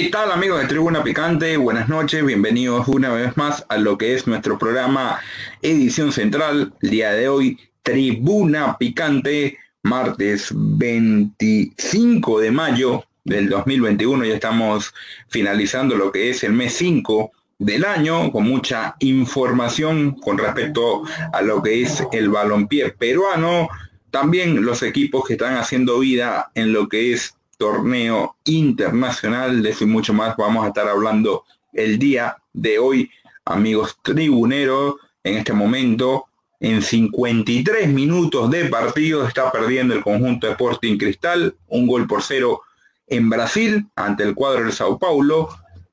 ¿Qué tal amigos de Tribuna Picante? Buenas noches, bienvenidos una vez más a lo que es nuestro programa Edición Central. El día de hoy, Tribuna Picante, martes 25 de mayo del 2021. Ya estamos finalizando lo que es el mes 5 del año con mucha información con respecto a lo que es el balompié peruano. También los equipos que están haciendo vida en lo que es torneo internacional. De eso y mucho más vamos a estar hablando el día de hoy, amigos tribuneros. En este momento, en 53 minutos de partido, está perdiendo el conjunto de Sporting Cristal, un gol por cero en Brasil ante el cuadro de Sao Paulo.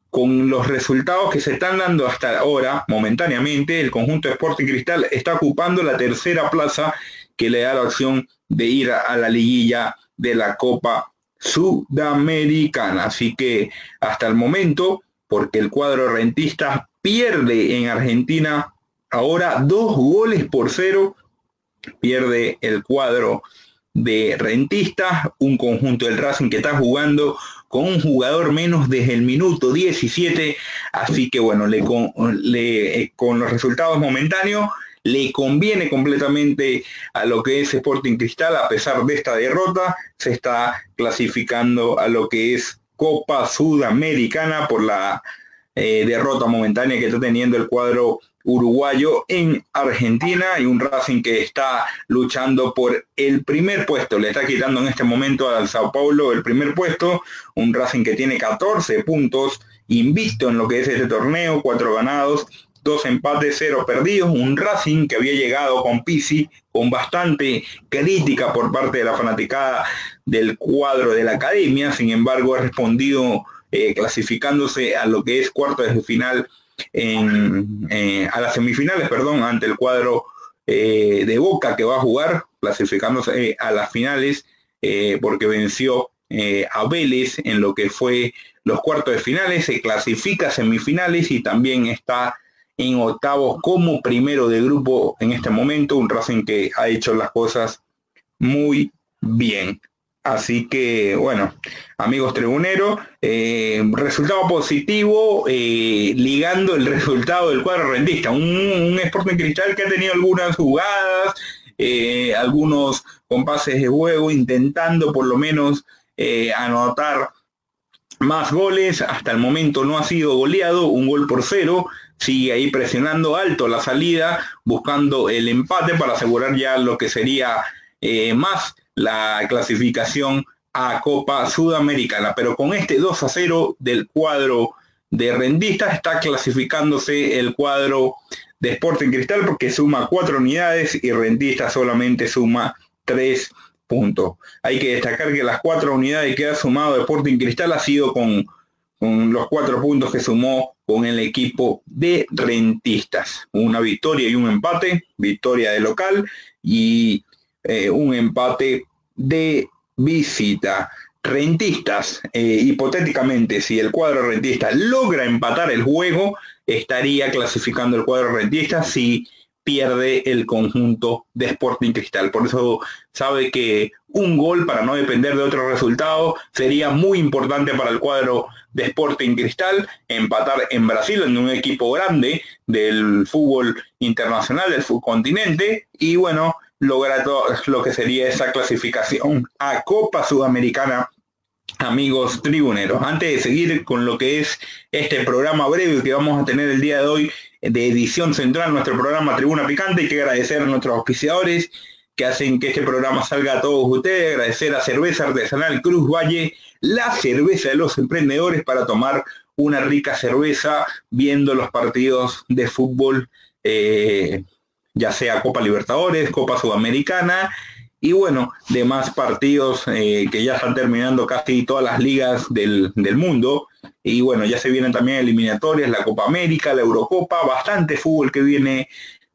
Con los resultados que se están dando hasta ahora, momentáneamente, el conjunto de Sporting Cristal está ocupando la tercera plaza que le da la opción de ir a la liguilla de la Copa sudamericana. Así que hasta el momento, porque el cuadro rentista pierde en Argentina ahora dos goles por cero, pierde el cuadro de rentistas, un conjunto del Racing que está jugando con un jugador menos desde el minuto 17, así que bueno, le, con, le, eh, con los resultados momentáneos le conviene completamente a lo que es Sporting Cristal, a pesar de esta derrota, se está clasificando a lo que es Copa Sudamericana por la eh, derrota momentánea que está teniendo el cuadro uruguayo en Argentina y un Racing que está luchando por el primer puesto, le está quitando en este momento al Sao Paulo el primer puesto, un Racing que tiene 14 puntos, invisto en lo que es este torneo, cuatro ganados, dos empates, cero perdidos, un Racing que había llegado con Pisi con bastante crítica por parte de la fanaticada del cuadro de la academia, sin embargo ha respondido eh, clasificándose a lo que es cuarto de final, en, eh, a las semifinales, perdón, ante el cuadro eh, de Boca que va a jugar, clasificándose a las finales, porque venció a Vélez en lo que fue los cuartos de finales, se clasifica a semifinales y también está en octavos como primero de grupo en este momento, un Racing que ha hecho las cosas muy bien. Así que, bueno, amigos tribuneros, eh, resultado positivo, eh, ligando el resultado del cuadro rendista. Un, un Sporting Cristal que ha tenido algunas jugadas, eh, algunos compases de juego, intentando por lo menos anotar más goles. Hasta el momento no ha sido goleado, un gol por cero sigue ahí presionando alto la salida, buscando el empate para asegurar ya lo que sería eh, más la clasificación a Copa Sudamericana. Pero con este 2 a 0 del cuadro de rendistas está clasificándose el cuadro de Sporting Cristal porque suma cuatro unidades y Rentistas solamente suma tres puntos. Hay que destacar que las cuatro unidades que ha sumado Sporting Cristal ha sido con los cuatro puntos que sumó con el equipo de rentistas. Una victoria y un empate, victoria de local y eh, un empate de visita. Rentistas, eh, hipotéticamente, si el cuadro rentista logra empatar el juego, estaría clasificando el cuadro rentista si pierde el conjunto de Sporting Cristal. Por eso sabe que un gol para no depender de otro resultado sería muy importante para el cuadro de Sporting Cristal, empatar en Brasil en un equipo grande del fútbol internacional, del fútbol continente, y bueno, lograr lo que sería esa clasificación a Copa Sudamericana amigos tribuneros. Antes de seguir con lo que es este programa breve que vamos a tener el día de hoy de edición central, nuestro programa Tribuna Picante, que agradecer a nuestros auspiciadores que hacen que este programa salga a todos ustedes, agradecer a Cerveza Artesanal Cruz Valle, la cerveza de los emprendedores para tomar una rica cerveza viendo los partidos de fútbol, eh, ya sea Copa Libertadores, Copa Sudamericana y bueno, demás partidos eh, que ya están terminando casi todas las ligas del, mundo. Y bueno, ya se vienen también eliminatorias, la Copa América, la Eurocopa, bastante fútbol que viene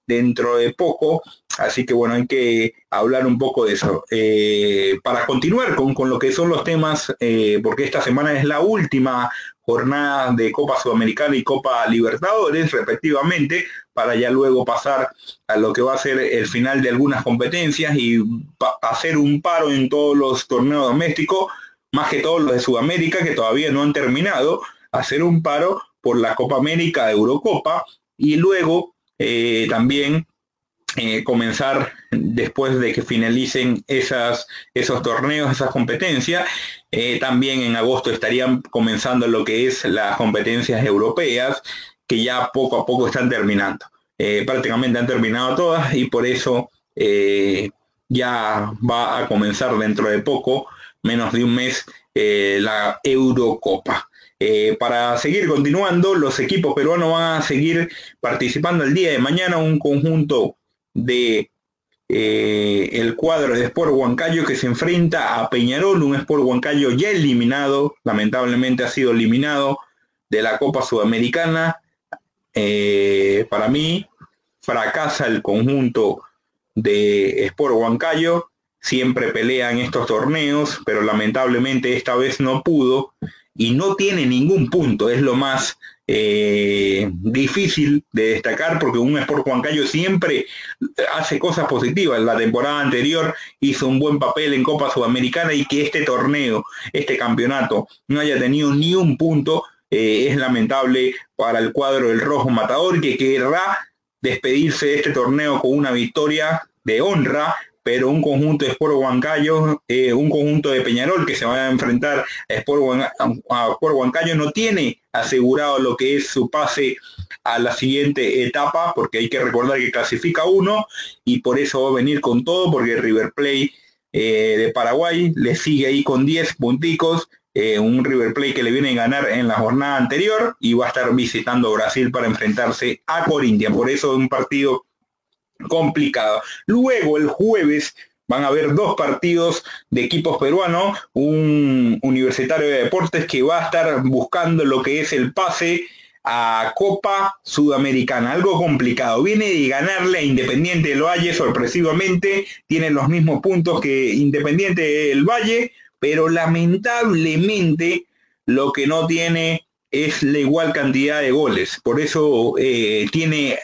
dentro de poco. Así que bueno, hay que hablar un poco de eso. Eh, para continuar con, con, lo que son los temas, eh, porque esta semana es la última jornada de Copa Sudamericana y Copa Libertadores, respectivamente, para ya luego pasar a lo que va a ser el final de algunas competencias y hacer un paro en todos los torneos domésticos más que todos los de Sudamérica que todavía no han terminado, hacer un paro por la Copa América de Eurocopa y luego eh, también eh, comenzar después de que finalicen esas, esos torneos, esas competencias. Eh, también en agosto estarían comenzando lo que es las competencias europeas, que ya poco a poco están terminando. prácticamente han terminado todas y por eso ya va a comenzar dentro de poco, menos de un mes, la Eurocopa. Eh, para seguir continuando, los equipos peruanos van a seguir participando el día de mañana un conjunto de eh, el cuadro de Sport Huancayo que se enfrenta a Peñarol, un Sport Huancayo ya eliminado, lamentablemente ha sido eliminado de la Copa Sudamericana. Eh, para mí, fracasa el conjunto de Sport Huancayo, siempre pelean estos torneos, pero lamentablemente esta vez no pudo y no tiene ningún punto, es lo más eh, difícil de destacar porque un Sport Huancayo siempre hace cosas positivas. La temporada anterior hizo un buen papel en Copa Sudamericana y que este torneo, este campeonato, no haya tenido ni un punto, eh, es lamentable para el cuadro del Rojo Matador que querrá despedirse de este torneo con una victoria de honra pero un conjunto de Sport Huancayo, eh, un conjunto de Peñarol que se va a enfrentar a Sport, Huancayo no tiene asegurado lo que es su pase a la siguiente etapa, porque hay que recordar que clasifica uno y por eso va a venir con todo, porque River Plate eh, de Paraguay le sigue ahí con 10 punticos, eh, un River Plate que le viene a ganar en la jornada anterior y va a estar visitando Brasil para enfrentarse a Corinthians. Por eso un partido complicado. Luego el jueves van a haber dos partidos de equipos peruanos, un universitario de deportes que va a estar buscando lo que es el pase a Copa Sudamericana, algo complicado. Viene de ganarle a Independiente del Valle sorpresivamente, tiene los mismos puntos que Independiente del Valle, pero lamentablemente lo que no tiene es la igual cantidad de goles. Por eso eh, tiene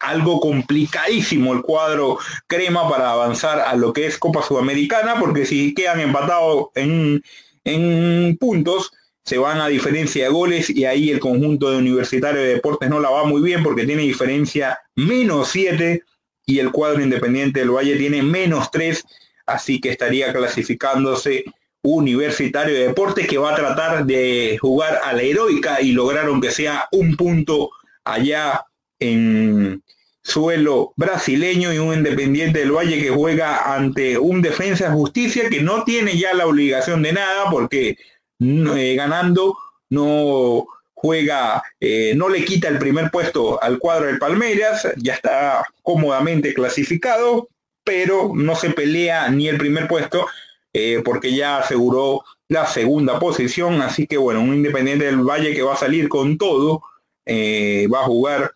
algo complicadísimo el cuadro crema para avanzar a lo que es Copa Sudamericana, porque si quedan empatados en, en puntos, se van a diferencia de goles y ahí el conjunto de Universitario de Deportes no la va muy bien porque tiene diferencia menos 7 y el cuadro independiente del Valle tiene menos 3, así que estaría clasificándose Universitario de Deportes que va a tratar de jugar a la heroica y lograr aunque sea un punto allá en suelo brasileño y un Independiente del Valle que juega ante un defensa de justicia que no tiene ya la obligación de nada porque eh, ganando no juega, eh, no le quita el primer puesto al cuadro del Palmeiras, ya está cómodamente clasificado, pero no se pelea ni el primer puesto eh, porque ya aseguró la segunda posición, así que bueno, un Independiente del Valle que va a salir con todo, va a jugar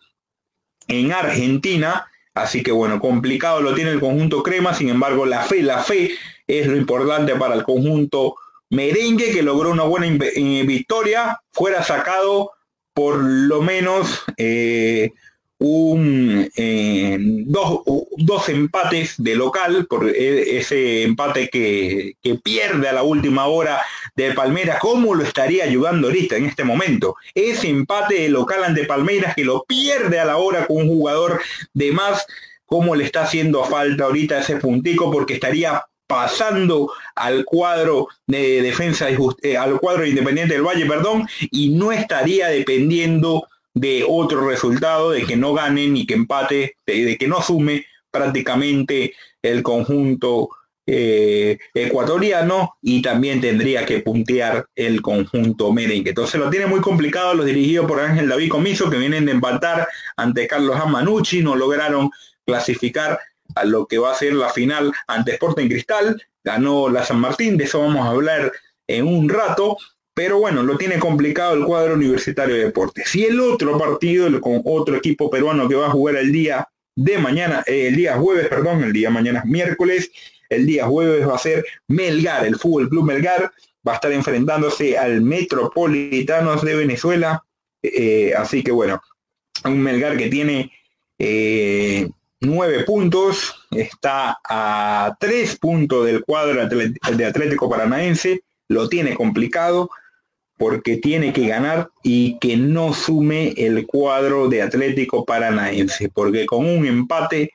en Argentina. Así que bueno, complicado lo tiene el conjunto crema, sin embargo la fe, la fe es lo importante para el conjunto merengue que logró una buena eh, victoria, fuera sacado por lo menos eh, un, eh, dos, empates de local, por e, ese empate que, pierde a la última hora de Palmeiras, ¿cómo lo estaría ayudando ahorita en este momento? Ese empate de local ante Palmeiras que lo pierde a la hora con un jugador de más, ¿cómo le está haciendo falta ahorita ese puntico? Porque estaría pasando al cuadro de defensa, eh, al cuadro independiente del Valle, perdón, y no estaría dependiendo de otro resultado, de que no gane ni que empate, de, que no sume prácticamente el conjunto eh, ecuatoriano y también tendría que puntear el conjunto merengue. Entonces lo tiene muy complicado los dirigidos por Ángel David Comiso que vienen de empatar ante Carlos Amanucci, no lograron clasificar a lo que va a ser la final ante Sporting Cristal, ganó la San Martín, de eso vamos a hablar en un rato, pero bueno, lo tiene complicado el cuadro universitario de deportes. Y el otro partido, con otro equipo peruano que va a jugar el día de mañana, eh, el día jueves, perdón, el día mañana es miércoles, el día jueves va a ser Melgar, el Fútbol Club Melgar, va a estar enfrentándose al Metropolitanos de Venezuela. Eh, así que bueno, un Melgar que tiene eh, nueve puntos, está a tres puntos del cuadro de Atlético Paranaense, lo tiene complicado porque tiene que ganar y que no sume el cuadro de Atlético Paranaense, porque con un empate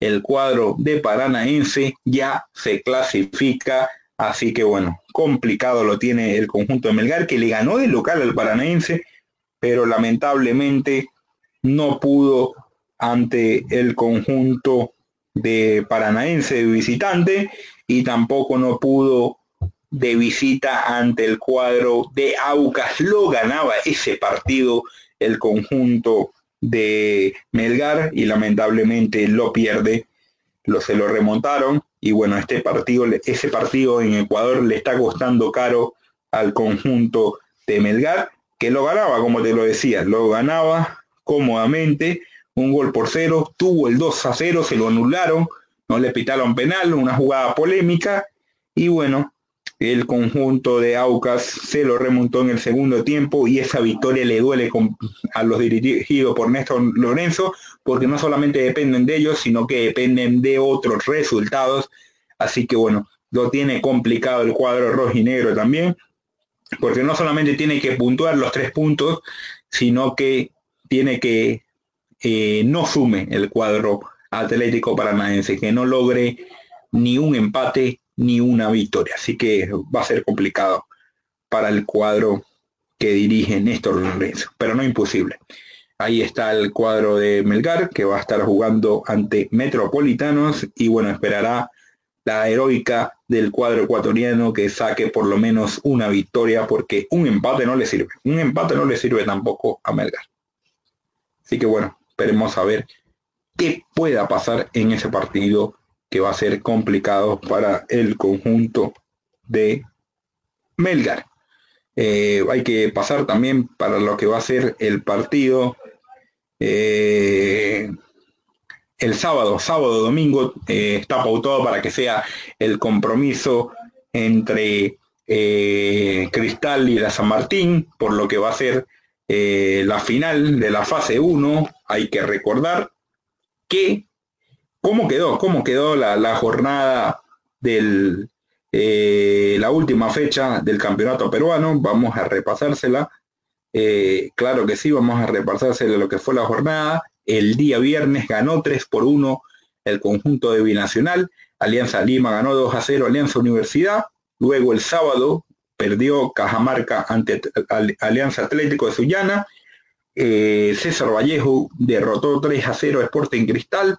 el cuadro de Paranaense ya se clasifica, así que bueno, complicado lo tiene el conjunto de Melgar, que le ganó de local al Paranaense, pero lamentablemente no pudo ante el conjunto de Paranaense de visitante y tampoco no pudo de visita ante el cuadro de Aucas. Lo ganaba ese partido el conjunto de Melgar y lamentablemente lo pierde. Lo, se lo remontaron y bueno, este partido, ese partido en Ecuador le está costando caro al conjunto de Melgar, que lo ganaba, como te lo decía, lo ganaba cómodamente, un gol por cero, tuvo el 2 a 0, se lo anularon, no le pitaron penal, una jugada polémica, y bueno, el conjunto de Aucas se lo remontó en el segundo tiempo y esa victoria le duele a los dirigidos por Néstor Lorenzo porque no solamente dependen de ellos, sino que dependen de otros resultados. Así que bueno, lo tiene complicado el cuadro rojo y negro también, porque no solamente tiene que puntuar los tres puntos, sino que tiene que eh, no sume el cuadro Atlético Paranaense, que no logre ni un empate ni una victoria. Así que va a ser complicado para el cuadro que dirige Néstor Lorenzo, pero no imposible. Ahí está el cuadro de Melgar, que va a estar jugando ante Metropolitanos y bueno, esperará la heroica del cuadro ecuatoriano que saque por lo menos una victoria, porque un empate no le sirve. Un empate no le sirve tampoco a Melgar. Así que bueno, esperemos a ver qué pueda pasar en ese partido que va a ser complicado para el conjunto de Melgar. Eh, hay que pasar también para lo que va a ser el partido eh, el sábado, sábado, domingo, eh, está pautado para que sea el compromiso entre Cristal y la San Martín, por lo que va a ser la final de la fase 1 hay que recordar que cómo quedó, cómo quedó la, jornada del eh, la última fecha del campeonato peruano. Vamos a repasársela. Eh, claro que sí, vamos a repasársela lo que fue la jornada. El día viernes ganó 3 por 1 el conjunto de Binacional. Alianza Lima ganó 2 a 0 Alianza Universidad. Luego el sábado perdió Cajamarca ante Alianza Atlético de Sullana eh, César Vallejo derrotó 3 a 0 a Sporting Cristal.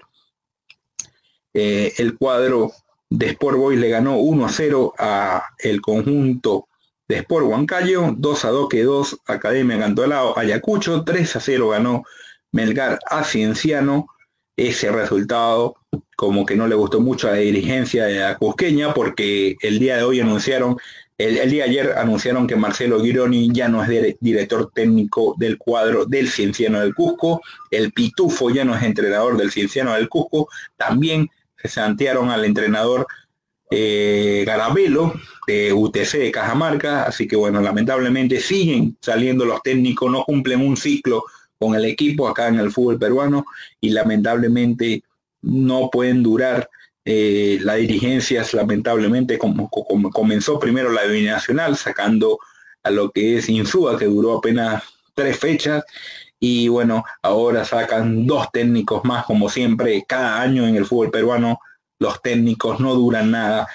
Eh, el cuadro de Sport Boys le ganó 1 a 0 a el conjunto de Sport Huancayo, 2 a 2 quedó Academia Cantolao Ayacucho, 3 a 0 ganó Melgar a Cienciano. Ese resultado como que no le gustó mucho a la dirigencia de la Cusqueña porque el día de hoy anunciaron el, día de ayer anunciaron que Marcelo Gironi ya no es director técnico del cuadro del Cienciano del Cusco, el Pitufo ya no es entrenador del Cienciano del Cusco, también se santearon al entrenador eh, Garabelo de UTC de Cajamarca, así que bueno, lamentablemente siguen saliendo los técnicos, no cumplen un ciclo con el equipo acá en el fútbol peruano y lamentablemente no pueden durar eh, la dirigencia lamentablemente como, comenzó primero la nacional sacando a lo que es Insúa, que duró apenas tres fechas, y bueno, ahora sacan dos técnicos más, como siempre, cada año en el fútbol peruano los técnicos no duran nada.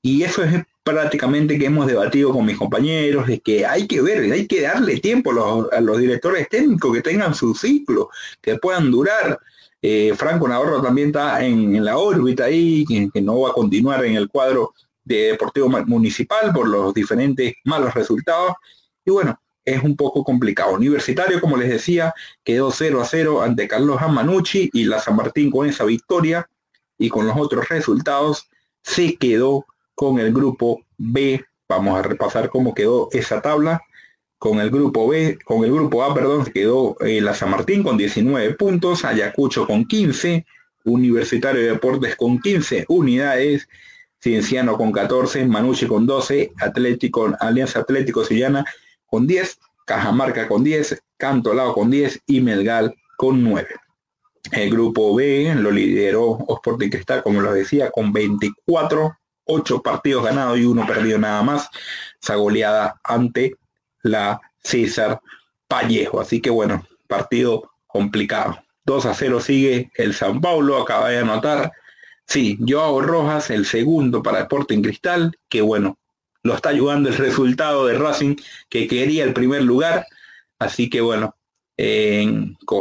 Y eso es prácticamente que hemos debatido con mis compañeros, de que hay que ver, hay que darle tiempo a los directores técnicos que tengan su ciclo, que puedan durar. Eh, Franco Navarro también está en, la órbita ahí, que, no va a continuar en el cuadro de Deportivo Municipal por los diferentes malos resultados. Y bueno, es un poco complicado. Universitario, como les decía, quedó 0 a 0 ante Carlos Amanucci y la San Martín con esa victoria y con los otros resultados se quedó con el grupo B. Vamos a repasar cómo quedó esa tabla. Con el grupo B, con el grupo A, perdón, quedó eh, la San Martín con 19 puntos, Ayacucho con 15, Universitario de Deportes con 15 unidades, Cienciano con 14, Manucci con 12, Atlético, Alianza Atlético Sillana con 10, Cajamarca con 10, Cantolao con 10 y Melgal con 9. El grupo B lo lideró Sporting Cristal, como lo decía, con 24, 8 partidos ganados y uno perdido nada más. esa goleada ante la César Pallejo. Así que bueno, partido complicado. 2 a 0 sigue el San Paulo, acaba de anotar. Sí, Joao Rojas, el segundo para Sporting Cristal, que bueno, lo está ayudando el resultado de Racing, que quería el primer lugar. Así que bueno,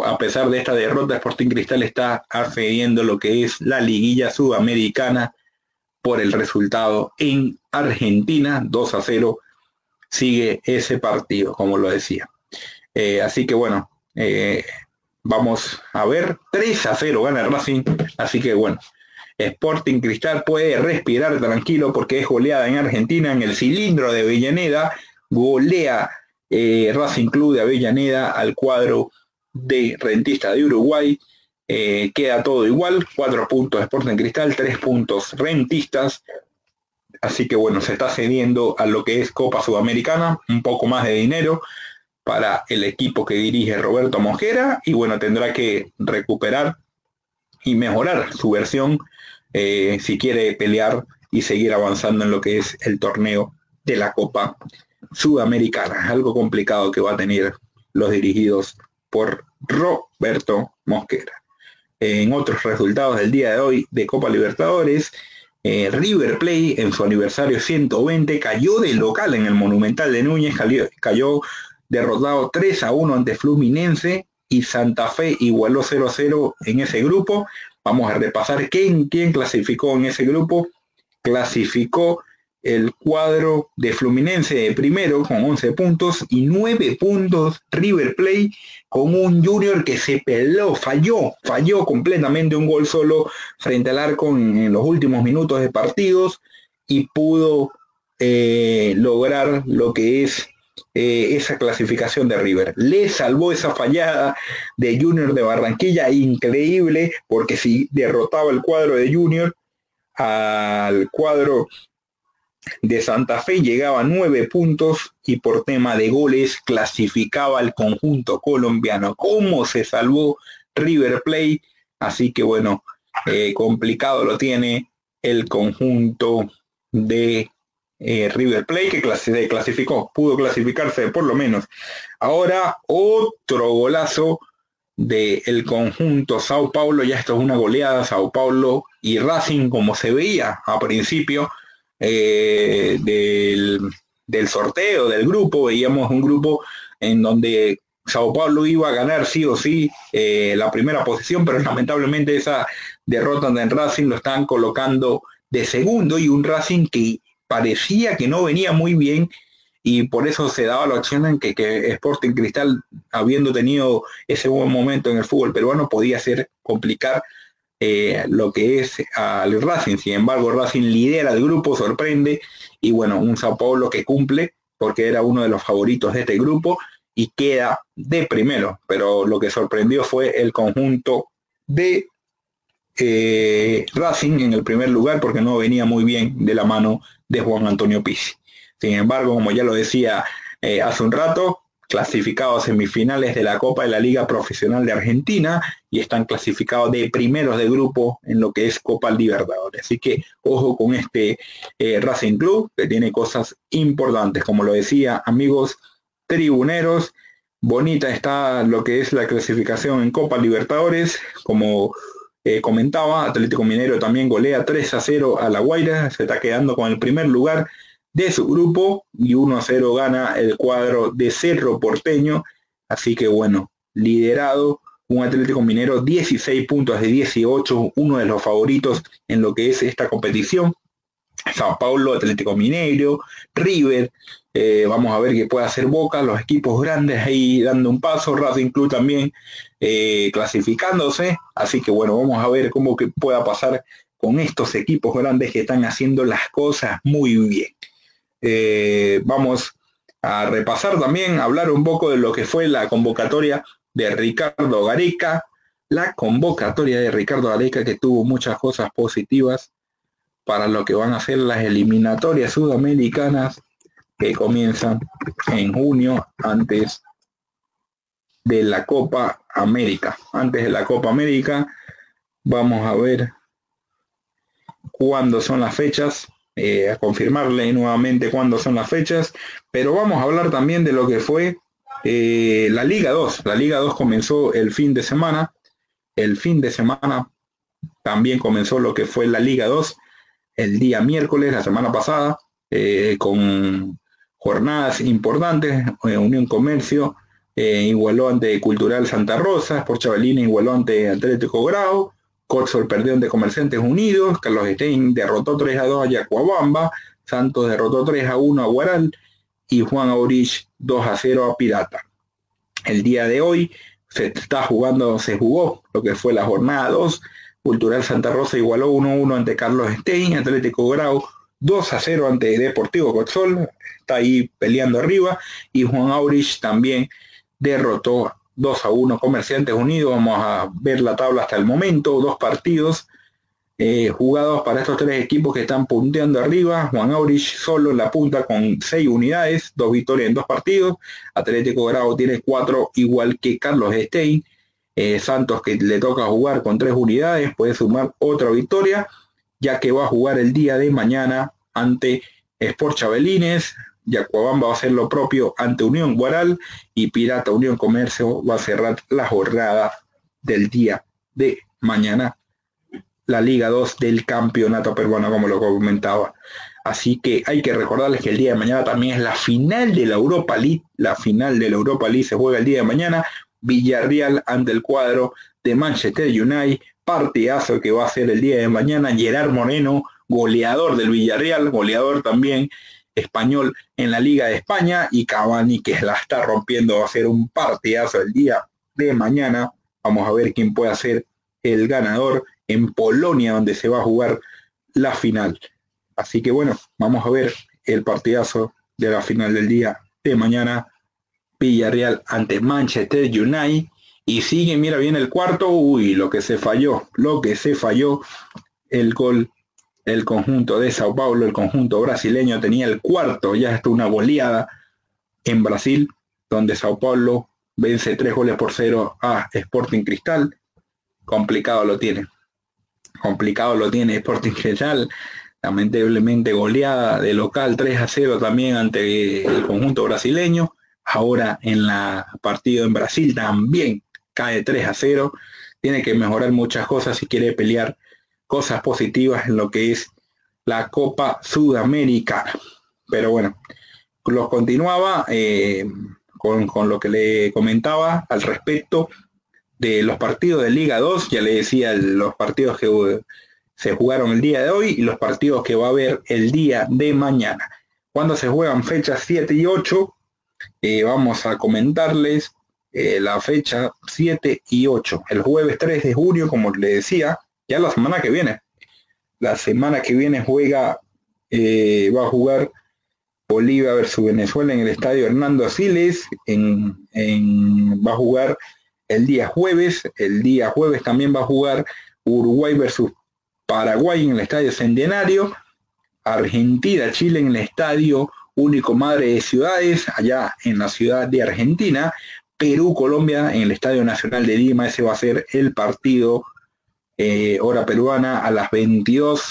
a pesar de esta derrota, Sporting Cristal está accediendo lo que es la liguilla sudamericana por el resultado en Argentina, 2 a 0, sigue ese partido, como lo decía. Eh, así que bueno, eh, vamos a ver, 3 a 0 gana Racing, así que bueno, Sporting Cristal puede respirar tranquilo porque es goleada en Argentina en el cilindro de Avellaneda, golea eh, Racing Club de Avellaneda al cuadro de Rentista de Uruguay. Eh, queda todo igual, cuatro puntos Sporting Cristal, tres puntos Rentistas. Así que bueno, se está cediendo a lo que es Copa Sudamericana, un poco más de dinero para el equipo que dirige Roberto Mosquera y bueno, tendrá que recuperar y mejorar su versión eh, si quiere pelear y seguir avanzando en lo que es el torneo de la Copa Sudamericana. Algo complicado que va a tener los dirigidos por Roberto Mosquera. En otros resultados del día de hoy de Copa Libertadores, eh, River Play en su aniversario 120 cayó de local en el Monumental de Núñez, cayó, cayó derrotado 3 a 1 ante Fluminense y Santa Fe igualó 0 a 0 en ese grupo. Vamos a repasar quién, quién clasificó en ese grupo. Clasificó el cuadro de Fluminense de primero con 11 puntos y 9 puntos River Play con un Junior que se peló, falló, falló completamente un gol solo frente al arco en, los últimos minutos de partidos y pudo eh, lograr lo que es eh, esa clasificación de River. Le salvó esa fallada de Junior de Barranquilla, increíble, porque si derrotaba el cuadro de Junior al cuadro de Santa Fe llegaba a nueve puntos y por tema de goles clasificaba al conjunto colombiano. ¿Cómo se salvó River Plate? Así que bueno, eh, complicado lo tiene el conjunto de eh, River Plate que clasificó, pudo clasificarse por lo menos. Ahora otro golazo del conjunto Sao Paulo, ya esto es una goleada, Sao Paulo y Racing como se veía a principio eh, del, sorteo del grupo, veíamos un grupo en donde Sao Paulo iba a ganar sí o sí eh, la primera posición, pero lamentablemente esa derrota en Racing lo están colocando de segundo y un Racing que parecía que no venía muy bien y por eso se daba la opción en que, que Sporting Cristal, habiendo tenido ese buen momento en el fútbol peruano, podía ser complicar eh, lo que es al Racing. Sin embargo, Racing lidera el grupo, sorprende y bueno, un Sao Paulo que cumple porque era uno de los favoritos de este grupo y queda de primero. Pero lo que sorprendió fue el conjunto de eh, Racing en el primer lugar porque no venía muy bien de la mano de Juan Antonio Pizzi. Sin embargo, como ya lo decía eh, hace un rato, clasificados a semifinales de la Copa de la Liga Profesional de Argentina y están clasificados de primeros de grupo en lo que es Copa Libertadores. Así que ojo con este eh, Racing Club que tiene cosas importantes. Como lo decía, amigos tribuneros, bonita está lo que es la clasificación en Copa Libertadores. Como eh, comentaba, Atlético Minero también golea 3 a 0 a La Guaira, se está quedando con el primer lugar de su grupo y 1 a 0 gana el cuadro de Cerro Porteño, así que bueno, liderado un Atlético Minero 16 puntos de 18, uno de los favoritos en lo que es esta competición. Sao Paulo, Atlético Mineiro, River, eh, vamos a ver qué puede hacer Boca, los equipos grandes ahí dando un paso, Racing Club también eh, clasificándose, así que bueno, vamos a ver cómo que pueda pasar con estos equipos grandes que están haciendo las cosas muy bien. Eh, vamos a repasar también, hablar un poco de lo que fue la convocatoria de Ricardo Gareca, la convocatoria de Ricardo Gareca que tuvo muchas cosas positivas para lo que van a ser las eliminatorias sudamericanas que comienzan en junio antes de la Copa América. Antes de la Copa América, vamos a ver cuándo son las fechas. eh, a confirmarle nuevamente cuándo son las fechas, pero vamos a hablar también de lo que fue eh, la Liga 2. La Liga 2 comenzó el fin de semana, el fin de semana también comenzó lo que fue la Liga 2 el día miércoles, la semana pasada, eh, con jornadas importantes, Unión Comercio igualó ante Cultural Santa Rosa, Sport Chavalina igualó ante Atlético Grau, Coxol perdió ante Comerciantes Unidos, Carlos Stein derrotó 3 a 2 a Yacuabamba, Santos derrotó 3 a 1 a Guaral y Juan Aurich 2 a 0 a Pirata. El día de hoy se está jugando, se jugó lo que fue la jornada 2. Cultural Santa Rosa igualó 1-1 ante Carlos Stein, Atlético Grau 2 a 0 ante Deportivo Coxol, está ahí peleando arriba, y Juan Aurich también derrotó 2 a 1 Comerciantes Unidos. Vamos a ver la tabla hasta el momento. Dos partidos eh, jugados para estos tres equipos que están punteando arriba. Juan Aurich solo en la punta con 6 unidades, dos victorias en dos partidos. Atlético Grau tiene 4 igual que Carlos Stein. Eh, Santos que le toca jugar con 3 unidades puede sumar otra victoria ya que va a jugar el día de mañana ante Sport Chabelines, Yacuabamba va a hacer lo propio ante Unión Guaral y Pirata Unión Comercio va a cerrar la jornada del día de mañana, la Liga 2 del Campeonato Peruano, como lo comentaba. Así que hay que recordarles que el día de mañana también es la final de la Europa League. La final de la Europa League se juega el día de mañana. Villarreal ante el cuadro de Manchester United. Partidazo que va a ser el día de mañana. Gerard Moreno, goleador del Villarreal, goleador también español en la Liga de España y Cavani que la está rompiendo va a ser un partidazo el día de mañana. Vamos a ver quién puede ser el ganador en Polonia donde se va a jugar la final. Así que bueno, vamos a ver el partidazo de la final del día de mañana. Villarreal ante Manchester United. Y sigue, mira bien el cuarto. Uy, lo que se falló, lo que se falló. El gol el conjunto de Sao Paulo, el conjunto brasileño, tenía el cuarto, ya está una goleada en Brasil, donde Sao Paulo vence tres goles por cero a Sporting Cristal. Complicado lo tiene. Complicado lo tiene Sporting Cristal. Lamentablemente goleada de local 3 a 0 también ante el conjunto brasileño. Ahora en la partido en Brasil también cae 3 a 0. Tiene que mejorar muchas cosas si quiere pelear cosas positivas en lo que es la Copa Sudamericana. Pero bueno, los continuaba eh, con, con, lo que le comentaba al respecto de los partidos de Liga 2. Ya le decía los partidos que se jugaron el día de hoy y los partidos que va a haber el día de mañana. Cuando se juegan fechas 7 y 8, eh, vamos a comentarles eh, la fecha 7 y 8. El jueves 3 de junio, como le decía, ya la semana que viene. La semana que viene juega, eh, va a jugar Bolivia versus Venezuela en el estadio Hernando Siles, en, va a jugar el día jueves, el día jueves también va a jugar Uruguay versus Paraguay en el estadio Centenario, Argentina, Chile en el estadio Único Madre de Ciudades, allá en la ciudad de Argentina, Perú, Colombia en el Estadio Nacional de Lima, ese va a ser el partido eh, hora peruana a las 22,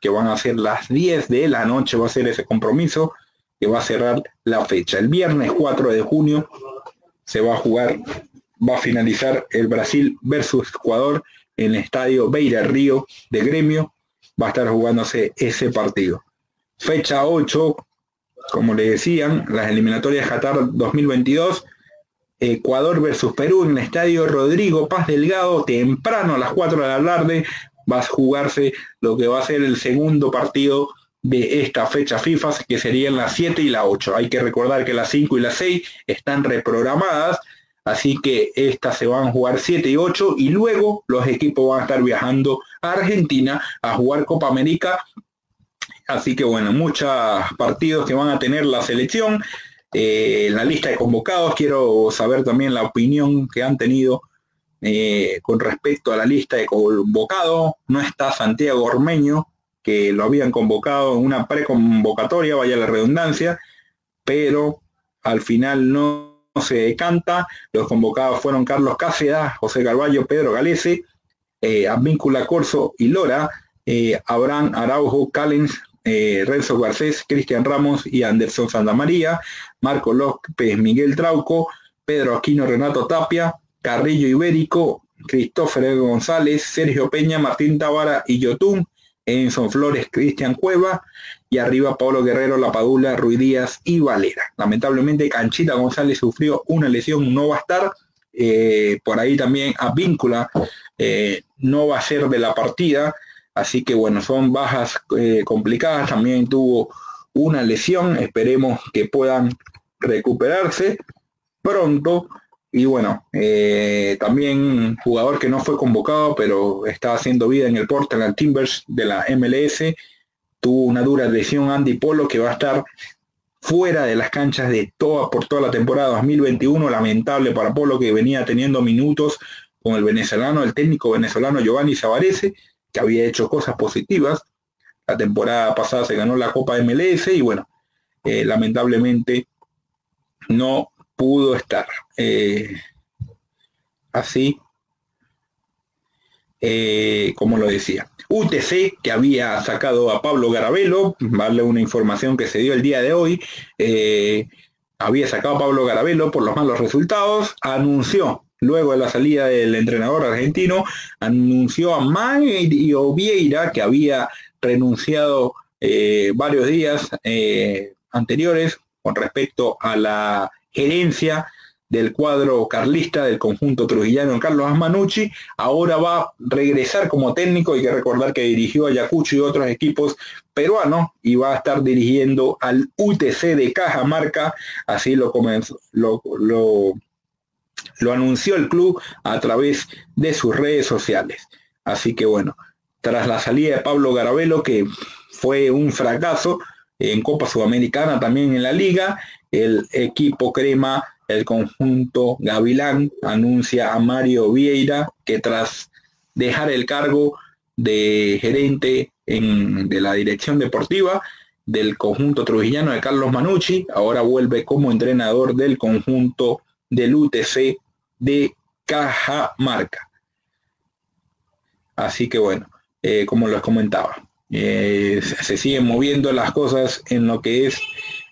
que van a ser las 10 de la noche, va a ser ese compromiso que va a cerrar la fecha. El viernes 4 de junio se va a jugar, va a finalizar el Brasil versus Ecuador en el estadio Beira Río de Gremio, va a estar jugándose ese partido. Fecha 8, como le decían, las eliminatorias Qatar 2022 Ecuador versus Perú en el estadio Rodrigo Paz Delgado, temprano a las 4 de la tarde, va a jugarse lo que va a ser el segundo partido de esta fecha FIFA, que serían las 7 y la 8. Hay que recordar que las 5 y las 6 están reprogramadas, así que estas se van a jugar 7 y 8 y luego los equipos van a estar viajando a Argentina a jugar Copa América. Así que bueno, muchos partidos que van a tener la selección. Eh, la lista de convocados, quiero saber también la opinión que han tenido eh, con respecto a la lista de convocados. No está Santiago Ormeño, que lo habían convocado en una preconvocatoria, vaya la redundancia, pero al final no, se decanta. Los convocados fueron Carlos Cáceres, José Carballo, Pedro Galese, eh, Advíncula Corso y Lora, eh, Abraham Araujo, Callens, eh, Renzo Garcés, Cristian Ramos y Anderson Santamaría, Marco López, Miguel Trauco, Pedro Aquino, Renato Tapia, Carrillo Ibérico, Cristófer González, Sergio Peña, Martín Tavara y Yotún, Enson Flores, Cristian Cueva y arriba Pablo Guerrero, La Padula, Ruiz Díaz y Valera. Lamentablemente Canchita González sufrió una lesión, no va a estar. Eh, por ahí también a Víncula eh, no va a ser de la partida. Así que bueno, son bajas eh, complicadas. También tuvo una lesión. Esperemos que puedan recuperarse pronto. Y bueno, eh, también jugador que no fue convocado, pero está haciendo vida en el Portland Timbers de la MLS. Tuvo una dura lesión Andy Polo que va a estar fuera de las canchas de toda por toda la temporada 2021. Lamentable para Polo que venía teniendo minutos con el venezolano, el técnico venezolano Giovanni Savarese, que había hecho cosas positivas. La temporada pasada se ganó la Copa MLS y bueno, eh, lamentablemente no pudo estar. Eh, así eh, como lo decía. UTC, que había sacado a Pablo Garabelo, darle una información que se dio el día de hoy, había sacado a Pablo Garabelo por los malos resultados, anunció, luego de la salida del entrenador argentino, anunció a Mario Vieira, que había renunciado varios días anteriores con respecto a la gerencia del cuadro carlista del conjunto trujillano Carlos Asmanucci, ahora va a regresar como técnico, hay que recordar que dirigió a Ayacucho y otros equipos peruanos y va a estar dirigiendo al UTC de Cajamarca, así lo comenzó, lo, lo anunció el club a través de sus redes sociales. Así que bueno, tras la salida de Pablo Garabelo, que fue un fracaso en Copa Sudamericana, también en la liga, el equipo crema, el conjunto Gavilán, anuncia a Mario Vieira que tras dejar el cargo de gerente en, de la dirección deportiva del conjunto trujillano de Carlos Manucci, ahora vuelve como entrenador del conjunto del UTC de Cajamarca. Así que bueno, eh, como les comentaba, eh, se siguen moviendo las cosas en lo que es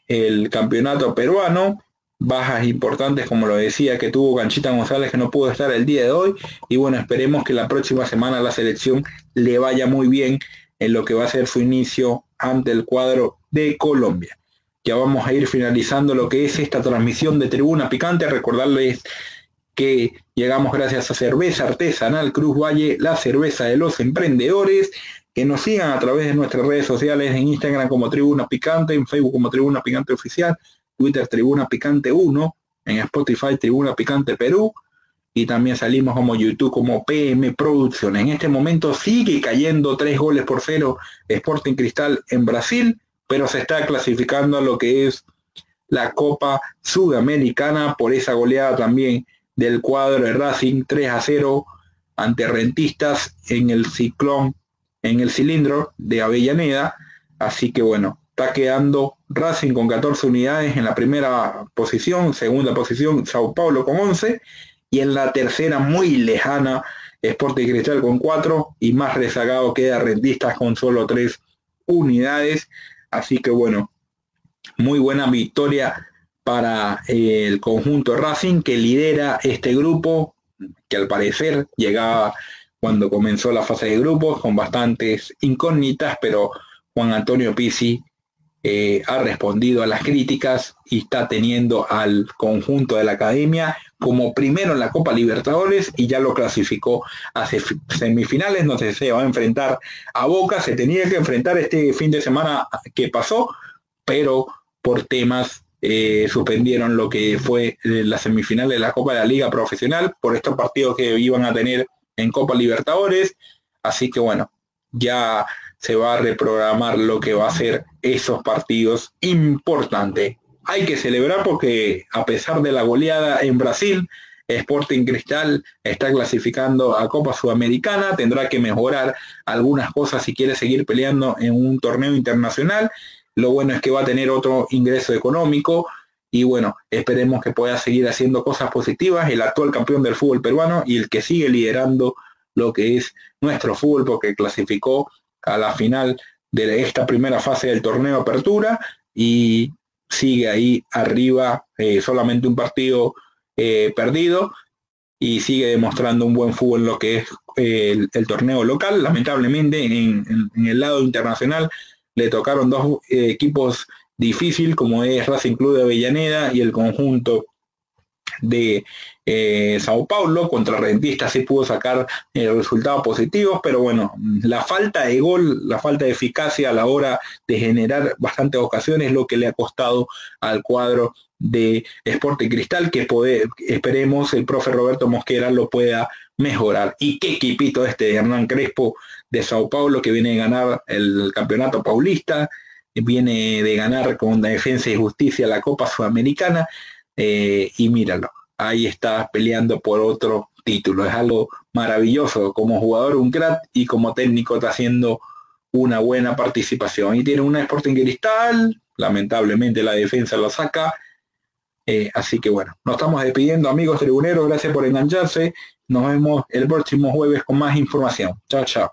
el campeonato peruano, bajas importantes como lo decía que tuvo Ganchita González que no pudo estar el día de hoy y bueno esperemos que la próxima semana la selección le vaya muy bien en lo que va a ser su inicio ante el cuadro de Colombia. Ya vamos a ir finalizando lo que es esta transmisión de Tribuna Picante, recordarles que llegamos gracias a Cerveza Artesanal Cruz Valle, la cerveza de los emprendedores, que nos sigan a través de nuestras redes sociales en Instagram como Tribuna Picante, en Facebook como Tribuna Picante Oficial, Twitter Tribuna Picante 1, en Spotify Tribuna Picante Perú y también salimos como YouTube como PM Producciones. En este momento sigue cayendo tres goles por cero Sporting Cristal en Brasil, pero se está clasificando a lo que es la Copa Sudamericana por esa goleada también del cuadro de Racing 3 a 0 ante Rentistas en el Ciclón en el cilindro de Avellaneda. Así que bueno, está quedando Racing con 14 unidades en la primera posición, segunda posición Sao Paulo con 11 y en la tercera muy lejana Sporting Cristal con 4 y más rezagado queda Rentistas con solo 3 unidades. Así que bueno, muy buena victoria para el conjunto Racing que lidera este grupo que al parecer llegaba cuando comenzó la fase de grupos con bastantes incógnitas, pero Juan Antonio Pizzi eh, ha respondido a las críticas y está teniendo al conjunto de la academia como primero en la Copa Libertadores y ya lo clasificó a semifinales, no sé, se va a enfrentar a Boca, se tenía que enfrentar este fin de semana que pasó, pero por temas eh, suspendieron lo que fue la semifinal de la Copa de la Liga Profesional por estos partidos que iban a tener en Copa Libertadores. Así que bueno, ya se va a reprogramar lo que va a ser esos partidos importantes. Hay que celebrar porque a pesar de la goleada en Brasil, Sporting Cristal está clasificando a Copa Sudamericana, tendrá que mejorar algunas cosas si quiere seguir peleando en un torneo internacional. Lo bueno es que va a tener otro ingreso económico, y bueno, esperemos que pueda seguir haciendo cosas positivas, el actual campeón del fútbol peruano y el que sigue liderando lo que es nuestro fútbol porque clasificó a la final de esta primera fase del torneo Apertura y sigue ahí arriba, eh, solamente un partido eh, perdido y sigue demostrando un buen fútbol en lo que es el, torneo local. Lamentablemente en, el lado internacional le tocaron dos equipos difíciles como es Racing Club de Avellaneda y el conjunto de eh, Sao Paulo contra Rentista sí pudo sacar eh, resultados positivos, pero bueno, la falta de gol, la falta de eficacia a la hora de generar bastantes ocasiones es lo que le ha costado al cuadro de Sporting Cristal, que esperemos el profe Roberto Mosquera lo pueda mejorar. Y qué equipito este de Hernán Crespo de Sao Paulo que viene de ganar el campeonato paulista, viene de ganar con Defensa y Justicia la Copa Sudamericana, eh, y míralo, ahí está peleando por otro título. Es algo maravilloso. Como jugador un crack y como técnico está haciendo una buena participación. Y tiene una Sporting Cristal, lamentablemente la defensa lo saca. Eh, así que bueno, nos estamos despidiendo amigos tribuneros, gracias por engancharse. Nos vemos el próximo jueves con más información. Chao, chao.